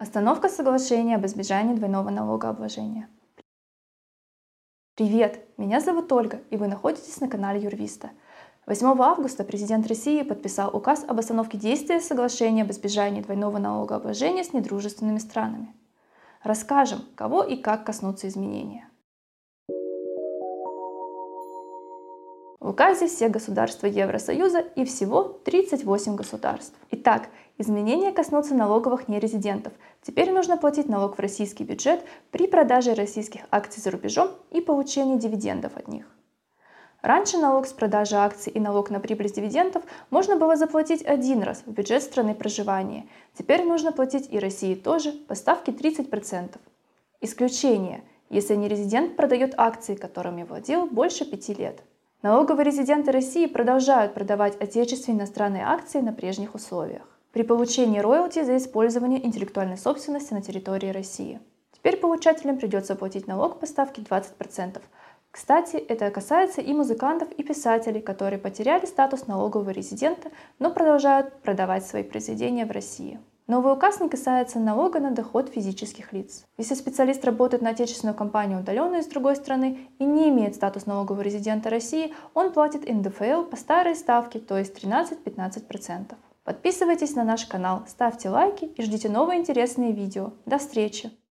Остановка соглашения об избежании двойного налогообложения. Привет, меня зовут Ольга, и вы находитесь на канале Юрвиста. 8 августа президент России подписал указ об остановке действия соглашения об избежании двойного налогообложения с недружественными странами. Расскажем, кого и как коснутся изменения. В указе все государства Евросоюза и всего 38 государств. Итак, изменения коснутся налоговых нерезидентов. Теперь нужно платить налог в российский бюджет при продаже российских акций за рубежом и получении дивидендов от них. Раньше налог с продажи акций и налог на прибыль с дивидендов можно было заплатить один раз в бюджет страны проживания. Теперь нужно платить и России тоже по ставке 30%. Исключение, если нерезидент продает акции, которыми владел больше пяти лет. Налоговые резиденты России продолжают продавать отечественные иностранные акции на прежних условиях при получении роялти за использование интеллектуальной собственности на территории России. Теперь получателям придется платить налог по ставке 20%. Кстати, это касается и музыкантов, и писателей, которые потеряли статус налогового резидента, но продолжают продавать свои произведения в России. Новый указ не касается налога на доход физических лиц. Если специалист работает на отечественную компанию удаленно из другой страны и не имеет статус налогового резидента России, он платит НДФЛ по старой ставке, то есть 13-15%. Подписывайтесь на наш канал, ставьте лайки и ждите новые интересные видео. До встречи!